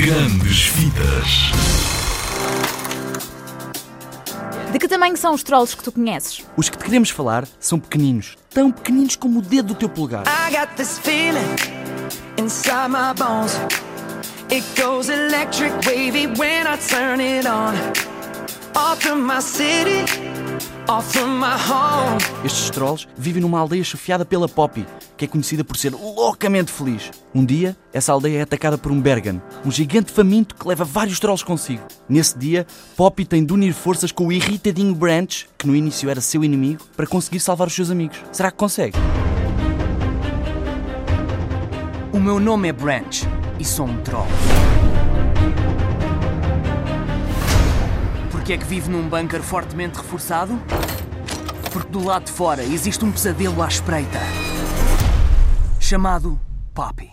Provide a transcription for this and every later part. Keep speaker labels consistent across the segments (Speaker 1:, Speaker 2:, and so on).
Speaker 1: Grandes Vidas.
Speaker 2: De que tamanho são os trolls que tu conheces?
Speaker 3: Os que te queremos falar são pequeninos, tão pequeninos como o dedo do teu polegar.
Speaker 4: I got this feeling inside my bones. It goes electric wavy when I turn it on. Off from my city, off from my home.
Speaker 3: Estes trolls vivem numa aldeia chefiada pela Poppy, que é conhecida por ser loucamente feliz. Um dia, essa aldeia é atacada por um Bergan, um gigante faminto que leva vários trolls consigo. Nesse dia, Poppy tem de unir forças com o irritadinho Branch, que no início era seu inimigo, para conseguir salvar os seus amigos. Será que consegue?
Speaker 5: O meu nome é Branch e sou um troll. Porquê é que vivo num bunker fortemente reforçado? Porque do lado de fora existe um pesadelo à espreita. Chamado Poppy.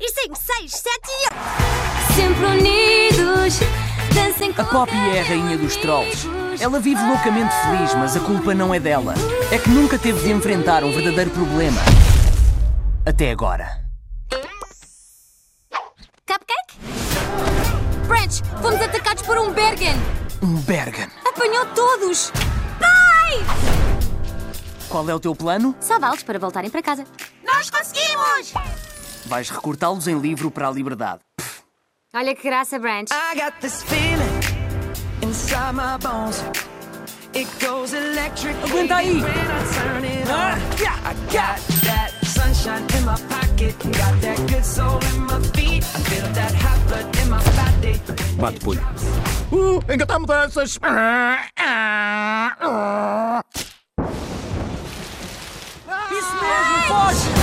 Speaker 6: E 5, 6, 7 e 8. Sempre unidos, dancem com
Speaker 5: A Poppy é a rainha dos trolls. Ela vive loucamente feliz, mas a culpa não é dela. É que nunca teve de enfrentar um verdadeiro problema. Até agora.
Speaker 6: Cupcake? Branch, fomos atacados por um Bergen.
Speaker 5: Um Bergen.
Speaker 6: Apanhou todos. Pai!
Speaker 5: Qual é o teu plano?
Speaker 6: Salvá-los para voltarem para casa. Nós conseguimos!
Speaker 5: Vais recortá-los em livro para a liberdade.
Speaker 6: Olha que graça, Branch.
Speaker 4: I got this feeling inside my bones. It goes electric
Speaker 5: Aguenta aí. Ah, yeah,
Speaker 4: I got that sunshine in my pocket. Got that good soul in my feet. I feel that hot blood in my body.
Speaker 7: Bate.
Speaker 8: Uh, engatar mudanças.
Speaker 5: Isso mesmo, foge!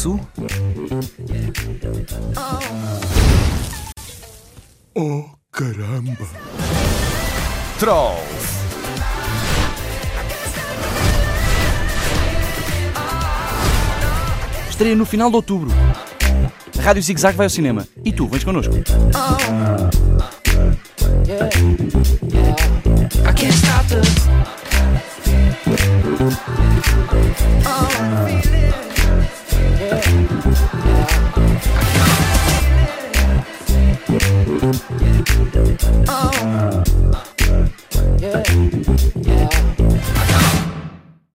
Speaker 5: Posso?
Speaker 8: Oh, caramba.
Speaker 7: Trolls.
Speaker 3: Estreia no final de outubro. A Rádio Zig Zag vai ao cinema. E tu, vens connosco.
Speaker 4: I